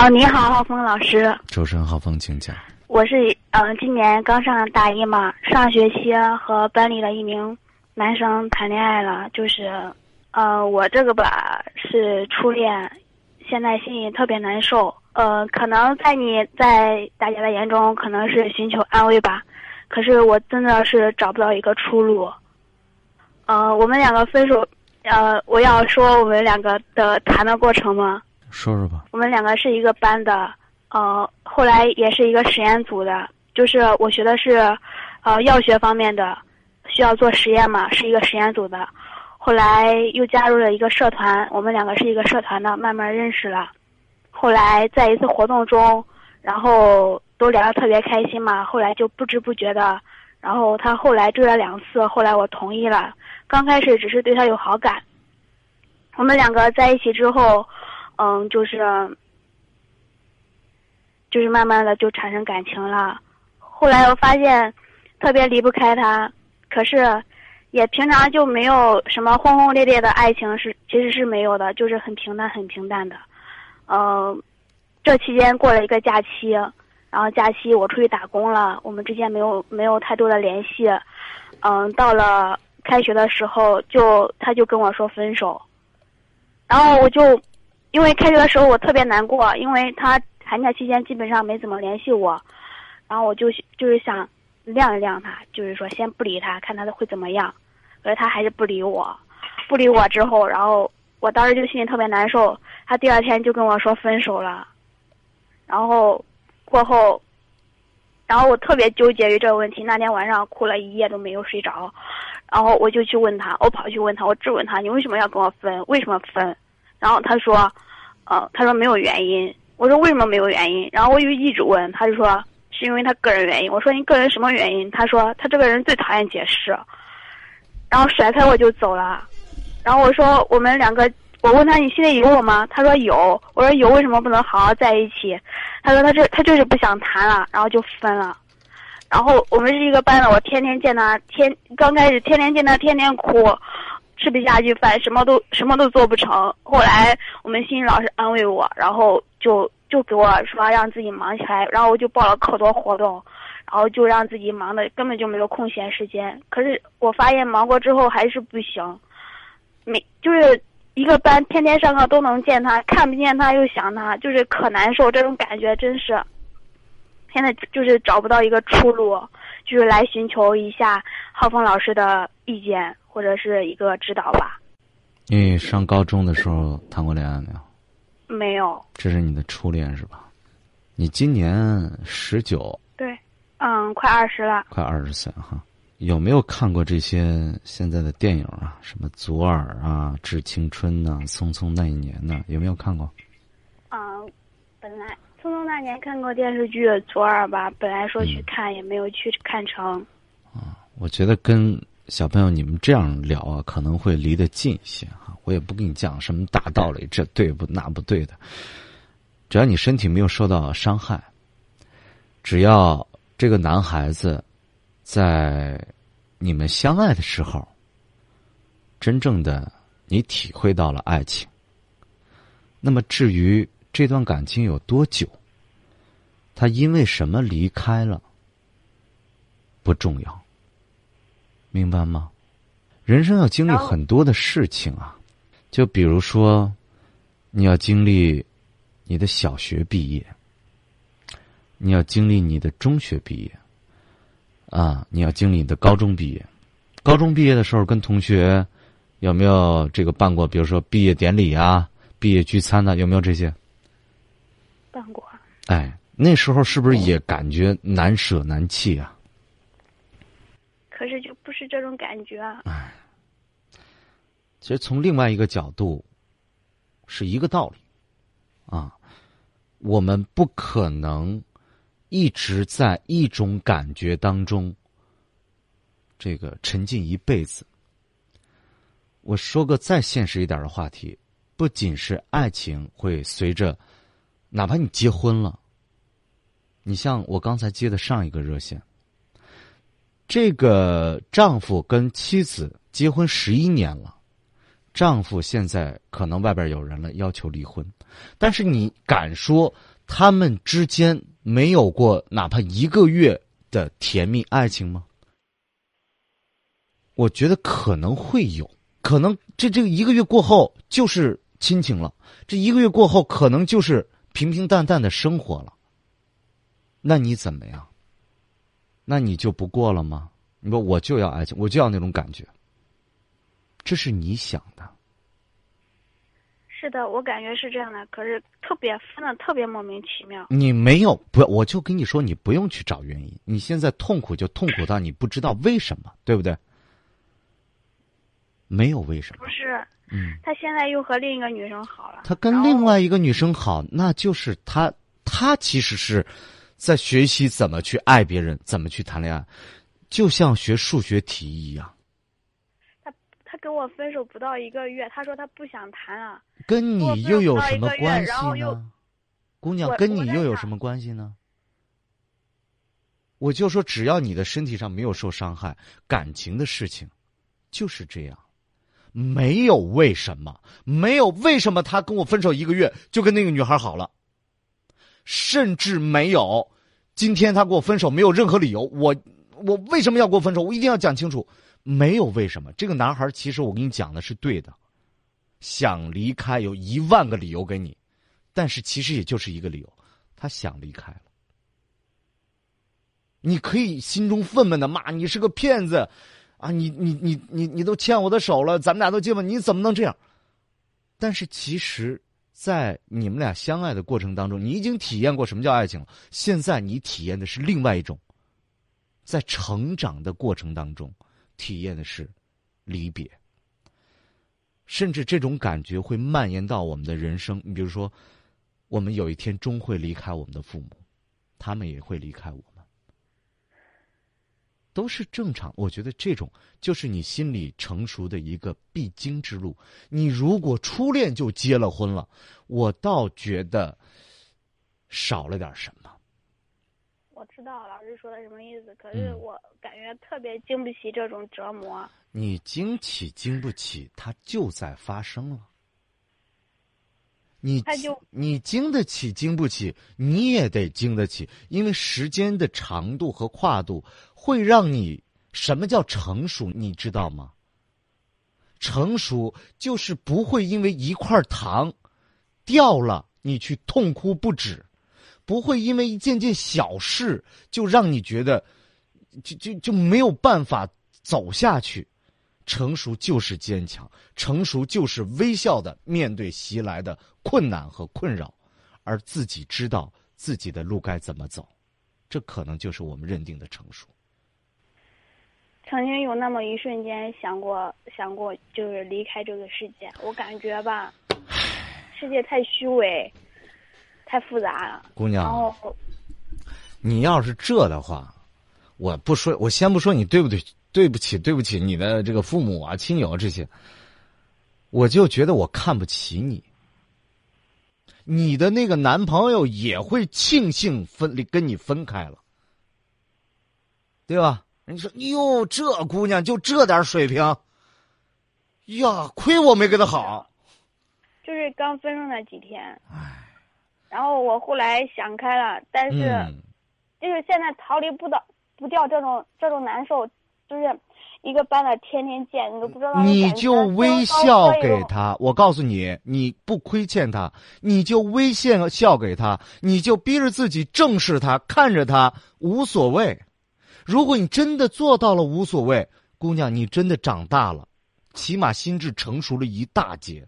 好，你好，浩峰老师。周深，浩峰，请讲。我是嗯，今年刚上大一嘛，上学期和班里的一名男生谈恋爱了，就是，呃，我这个吧是初恋，现在心里特别难受。呃，可能在你在大家的眼中可能是寻求安慰吧，可是我真的是找不到一个出路。呃，我们两个分手，呃，我要说我们两个的谈的过程吗？说说吧。我们两个是一个班的，呃，后来也是一个实验组的，就是我学的是，呃，药学方面的，需要做实验嘛，是一个实验组的。后来又加入了一个社团，我们两个是一个社团的，慢慢认识了。后来在一次活动中，然后都聊得特别开心嘛，后来就不知不觉的，然后他后来追了两次，后来我同意了。刚开始只是对他有好感，我们两个在一起之后，嗯，就是，就是慢慢的就产生感情了。后来我发现，特别离不开他，可是，也平常就没有什么轰轰烈烈的爱情是其实是没有的，就是很平淡很平淡的。嗯，这期间过了一个假期，然后假期我出去打工了，我们之间没有没有太多的联系。嗯，到了。开学的时候，就他就跟我说分手，然后我就，因为开学的时候我特别难过，因为他寒假期间基本上没怎么联系我，然后我就就是想晾一晾他，就是说先不理他，看他会怎么样，可是他还是不理我，不理我之后，然后我当时就心里特别难受，他第二天就跟我说分手了，然后过后，然后我特别纠结于这个问题，那天晚上哭了一夜都没有睡着。然后我就去问他，我跑去问他，我质问他，你为什么要跟我分？为什么分？然后他说，呃，他说没有原因。我说为什么没有原因？然后我就一直问，他就说是因为他个人原因。我说你个人什么原因？他说他这个人最讨厌解释，然后甩开我就走了。然后我说我们两个，我问他你心里有我吗？他说有。我说有，为什么不能好好在一起？他说他这他就是不想谈了，然后就分了。然后我们是一个班的，我天天见他，天刚开始天天见他，天天哭，吃不下去饭，什么都什么都做不成。后来我们心理老师安慰我，然后就就给我说让自己忙起来，然后我就报了可多活动，然后就让自己忙的根本就没有空闲时间。可是我发现忙过之后还是不行，每就是一个班天天上课都能见他，看不见他又想他，就是可难受，这种感觉真是。现在就是找不到一个出路，就是来寻求一下浩峰老师的意见或者是一个指导吧。你上高中的时候谈过恋爱没有？没有。这是你的初恋是吧？你今年十九。对，嗯，快二十了。快二十岁哈，有没有看过这些现在的电影啊？什么《左耳》啊，《致青春》呐，《匆匆那一年》呐，有没有看过？嗯，本来。匆匆那年看过电视剧《左耳》吧，本来说去看也没有去看成。啊，我觉得跟小朋友你们这样聊啊，可能会离得近一些哈。我也不跟你讲什么大道理，这对不那不对的。只要你身体没有受到伤害，只要这个男孩子在你们相爱的时候，真正的你体会到了爱情，那么至于。这段感情有多久？他因为什么离开了？不重要，明白吗？人生要经历很多的事情啊，就比如说，你要经历你的小学毕业，你要经历你的中学毕业，啊，你要经历你的高中毕业。高中毕业的时候，跟同学有没有这个办过？比如说毕业典礼啊、毕业聚餐呢？有没有这些？办过，哎，那时候是不是也感觉难舍难弃啊？可是就不是这种感觉啊！哎，其实从另外一个角度，是一个道理啊。我们不可能一直在一种感觉当中，这个沉浸一辈子。我说个再现实一点的话题，不仅是爱情会随着。哪怕你结婚了，你像我刚才接的上一个热线，这个丈夫跟妻子结婚十一年了，丈夫现在可能外边有人了，要求离婚，但是你敢说他们之间没有过哪怕一个月的甜蜜爱情吗？我觉得可能会有，可能这这个一个月过后就是亲情了，这一个月过后可能就是平平淡淡的生活了。那你怎么样？那你就不过了吗？你说我就要爱情，我就要那种感觉。这是你想的。是的，我感觉是这样的，可是特别分的特别莫名其妙。你没有不，我就跟你说，你不用去找原因。你现在痛苦就痛苦到你不知道为什么，对不对？没有为什么。不是，嗯，他现在又和另一个女生好了。他跟另外一个女生好，那就是他，他其实是在学习怎么去爱别人，怎么去谈恋爱，就像学数学题一样。他他跟我分手不到一个月，他说他不想谈了。跟你又有什么关系呢？姑娘，跟你又有什么关系呢？我就说，只要你的身体上没有受伤害，感情的事情就是这样，没有为什么，没有为什么他跟我分手一个月就跟那个女孩好了，甚至没有今天他跟我分手没有任何理由，我我为什么要跟我分手？我一定要讲清楚，没有为什么。这个男孩其实我跟你讲的是对的，想离开有一万个理由给你，但是其实也就是一个理由，他想离开了。你可以心中愤懑的骂你是个骗子，啊，你你你你你都牵我的手了，咱们俩都结婚，你怎么能这样？但是其实，在你们俩相爱的过程当中，你已经体验过什么叫爱情了。现在你体验的是另外一种，在成长的过程当中，体验的是离别，甚至这种感觉会蔓延到我们的人生。你比如说，我们有一天终会离开我们的父母，他们也会离开我们，都是正常。我觉得这种就是你心理成熟的一个必经之路。你如果初恋就结了婚了，我倒觉得少了点什么。我知道老师说的什么意思，可是嗯我感觉特别经不起这种折磨。你经起经不起，它就在发生了。你你经得起经不起，你也得经得起，因为时间的长度和跨度会让你什么叫成熟，你知道吗？成熟就是不会因为一块糖掉了你去痛哭不止，不会因为一件件小事就让你觉得就就就没有办法走下去。成熟就是坚强，成熟就是微笑的面对袭来的困难和困扰，而自己知道自己的路该怎么走，这可能就是我们认定的成熟。曾经有那么一瞬间想过，想过就是离开这个世界。我感觉吧，世界太虚伪，太复杂了。姑娘，后你要是这的话，我不说，我先不说你对不对，对不起，对不起你的这个父母啊、亲友这些，我就觉得我看不起你。你的那个男朋友也会庆幸分跟你分开了，对吧？人家说哟，这姑娘就这点水平，呀，亏我没跟她好。就是刚分手那几天，唉。然后我后来想开了，但是嗯，就是现在逃离不到不掉这种这种难受，就是一个班的天天见，你都不知道你就微笑给他。我告诉你，你不亏欠他，你就微笑笑给他，你就逼着自己正视他，看着他，无所谓。如果你真的做到了无所谓，姑娘，你真的长大了，起码心智成熟了一大截。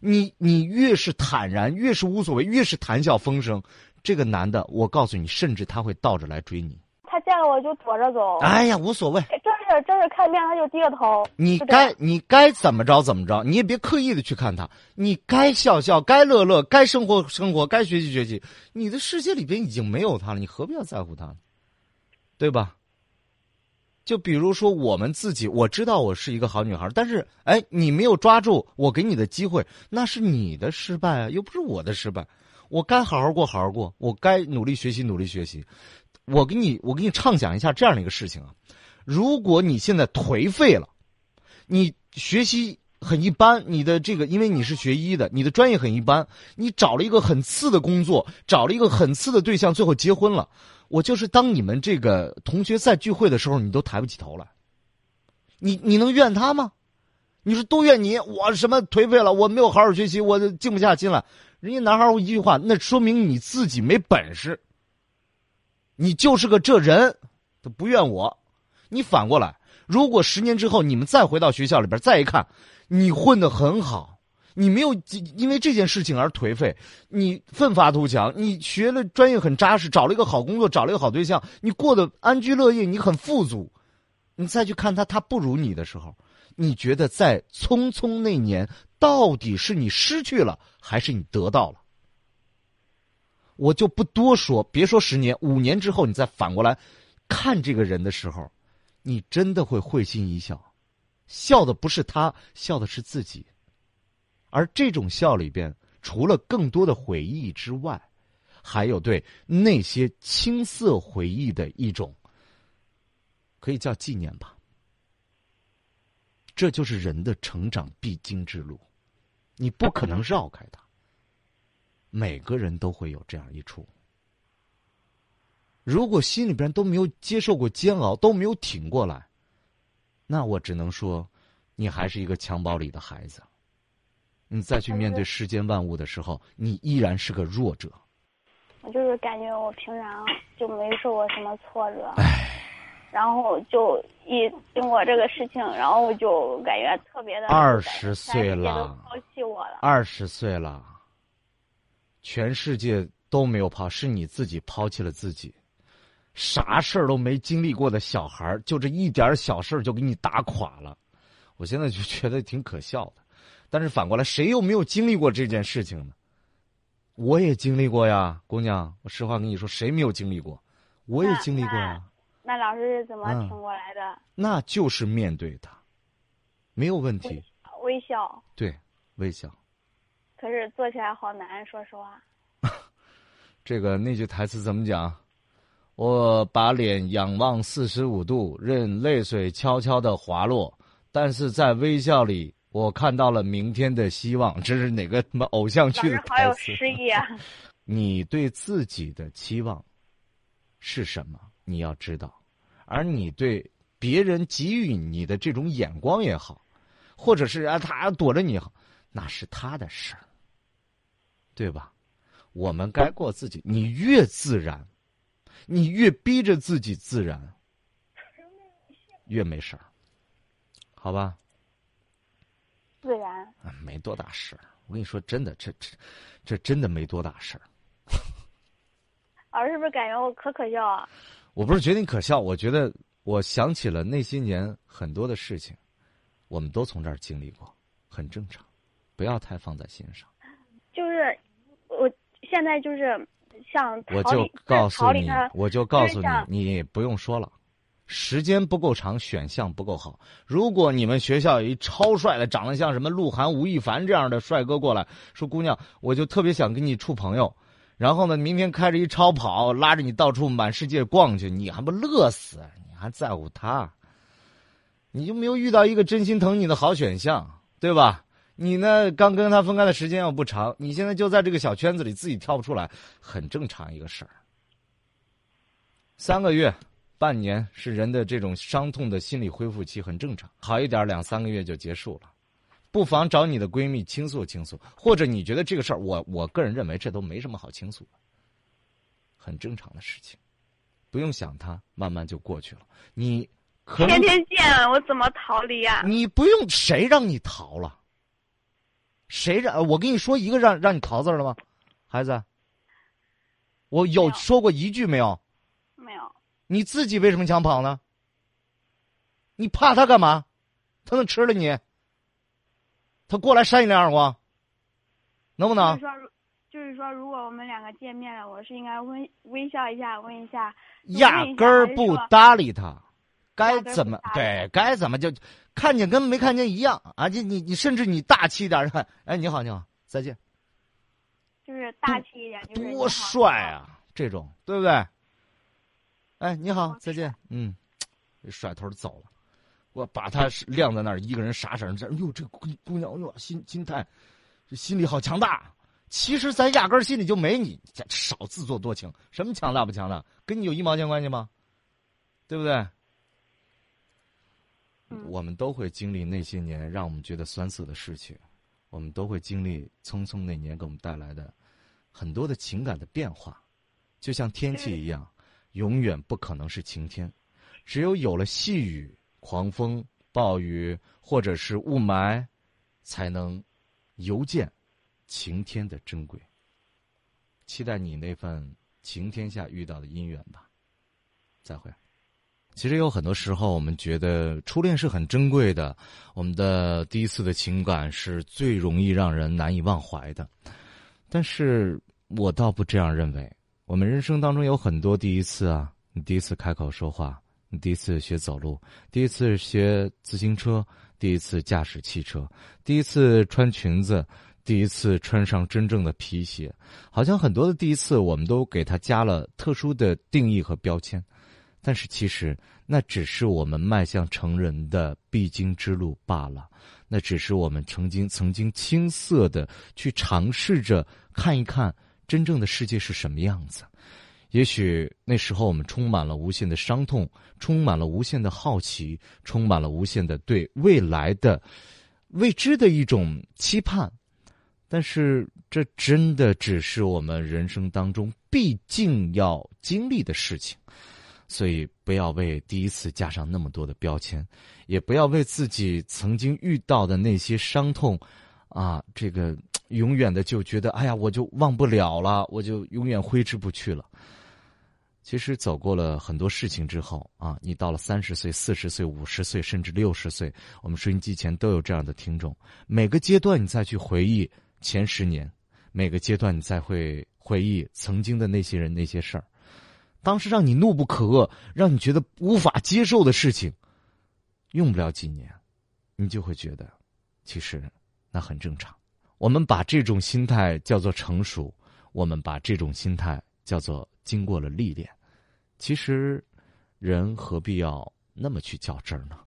你你越是坦然，越是无所谓，越是谈笑风生，这个男的，我告诉你，甚至他会倒着来追你。他见了我就躲着走，哎呀，无所谓。真是真是看见他就低着头。你该你该怎么着怎么着，你也别刻意的去看他，你该笑笑，该乐乐，该生活生活，该学习学习。你的世界里边已经没有他了，你何必要在乎他呢？对吧？就比如说我们自己，我知道我是一个好女孩，但是哎，你没有抓住我给你的机会，那是你的失败啊，又不是我的失败。我该好好过，好好过，我该努力学习，努力学习。我给你，我给你畅想一下这样的一个事情啊，如果你现在颓废了。你学习很一般，你的这个因为你是学医的，你的专业很一般，你找了一个很次的工作，找了一个很次的对象，最后结婚了。我就是当你们这个同学在聚会的时候，你都抬不起头来。你你能怨他吗？你说都怨你，我什么颓废了？我没有好好学习，我静不下心来。人家男孩一句话，那说明你自己没本事。你就是个这人，他不怨我。你反过来，如果十年之后你们再回到学校里边，再一看，你混得很好，你没有因为这件事情而颓废，你奋发图强，你学了专业很扎实，找了一个好工作，找了一个好对象，你过得安居乐业，你很富足。你再去看他，他不如你的时候，你觉得在匆匆那年，到底是你失去了，还是你得到了？我就不多说，别说十年、五年之后，你再反过来看这个人的时候，你真的会会心一笑，笑的不是他，笑的是自己。而这种笑里边，除了更多的回忆之外，还有对那些青涩回忆的一种。可以叫纪念吧，这就是人的成长必经之路，你不可能绕开它。每个人都会有这样一处，如果心里边都没有接受过煎熬，都没有挺过来，那我只能说，你还是一个襁褓里的孩子。你再去面对世间万物的时候，你依然是个弱者。我就是感觉我平常就没受过什么挫折。然后就一经过这个事情，然后我就感觉特别的二十岁了，抛弃我了。二十岁了，全世界都没有抛，是你自己抛弃了自己。啥事儿都没经历过的小孩就这一点小事就给你打垮了。我现在就觉得挺可笑的，但是反过来，谁又没有经历过这件事情呢？我也经历过呀，姑娘，我实话跟你说，谁没有经历过？我也经历过呀。那老师是怎么挺过来的？那就是面对他，没有问题。微笑。对，微笑。可是做起来好难，说实话。这个那句台词怎么讲？我把脸仰望四十五度，任泪水悄悄的滑落，但是在微笑里，我看到了明天的希望。这是哪个什么偶像剧的台词？好有诗意啊！你对自己的期望是什么？你要知道，而你对别人给予你的这种眼光也好，或者是啊他躲着你好，那是他的事儿，对吧？我们该过自己。你越自然，你越逼着自己自然，越没事儿，好吧？自然没多大事儿。我跟你说，真的，这这这真的没多大事儿。老师是不是感觉我可可笑啊？我不是觉得你可笑，我觉得我想起了那些年很多的事情，我们都从这儿经历过，很正常，不要太放在心上。就是我现在就是像我就告诉你，我就告诉你，你不用说了，时间不够长，选项不够好。如果你们学校有一超帅的，长得像什么鹿晗、吴亦凡这样的帅哥过来说，姑娘，我就特别想跟你处朋友。然后呢？明天开着一超跑，拉着你到处满世界逛去，你还不乐死？你还在乎他？你就没有遇到一个真心疼你的好选项，对吧？你呢？刚跟他分开的时间又不长，你现在就在这个小圈子里，自己跳不出来，很正常一个事儿。三个月、半年是人的这种伤痛的心理恢复期，很正常。好一点，两三个月就结束了。不妨找你的闺蜜倾诉倾诉，或者你觉得这个事儿，我我个人认为这都没什么好倾诉的，很正常的事情，不用想它，慢慢就过去了。你可天天见，我怎么逃离呀？你不用，谁让你逃了？谁让？我跟你说一个让让你逃字了吗？孩子，我有说过一句没有？没有。你自己为什么想跑呢？你怕他干嘛？他能吃了你？他过来扇你两耳光，能不能？就是说，就是说，如果我们两个见面了，我是应该微微笑一下，问一下。压根儿不搭理他，该怎么对？该怎么就看见跟没看见一样啊！你你你，甚至你大气一点看，哎，你好你好，再见。就是大气一点，就是多帅啊！这种对不对？哎，你好，再见。嗯，甩头走了。我把他晾在那儿，一个人傻傻这，哟，这姑姑娘，呦，心心态，这心里好强大。其实咱压根心里就没你，少自作多情。什么强大不强大，跟你有一毛钱关系吗？对不对？我们都会经历那些年让我们觉得酸涩的事情，我们都会经历匆匆那年给我们带来的很多的情感的变化。就像天气一样，永远不可能是晴天，只有有了细雨、狂风、暴雨或者是雾霾，才能犹见。晴天的珍贵，期待你那份晴天下遇到的姻缘吧。再会。其实有很多时候，我们觉得初恋是很珍贵的，我们的第一次的情感是最容易让人难以忘怀的。但是我倒不这样认为。我们人生当中有很多第一次啊，你第一次开口说话，你第一次学走路，第一次学自行车，第一次驾驶汽车，第一次穿裙子。第一次穿上真正的皮鞋，好像很多的第一次，我们都给它加了特殊的定义和标签，但是其实那只是我们迈向成人的必经之路罢了。那只是我们曾经曾经青涩的去尝试着看一看真正的世界是什么样子。也许那时候我们充满了无限的伤痛，充满了无限的好奇，充满了无限的对未来的未知的一种期盼。但是，这真的只是我们人生当中必竟要经历的事情，所以不要为第一次加上那么多的标签，也不要为自己曾经遇到的那些伤痛，啊，这个永远的就觉得，哎呀，我就忘不了了，我就永远挥之不去了。其实走过了很多事情之后，啊，你到了三十岁、四十岁、五十岁，甚至六十岁，我们收音机前都有这样的听众，每个阶段你再去回忆。前十年，每个阶段你再会回忆曾经的那些人那些事儿，当时让你怒不可遏、让你觉得无法接受的事情，用不了几年，你就会觉得，其实那很正常。我们把这种心态叫做成熟，我们把这种心态叫做经过了历练。其实，人何必要那么去较真儿呢？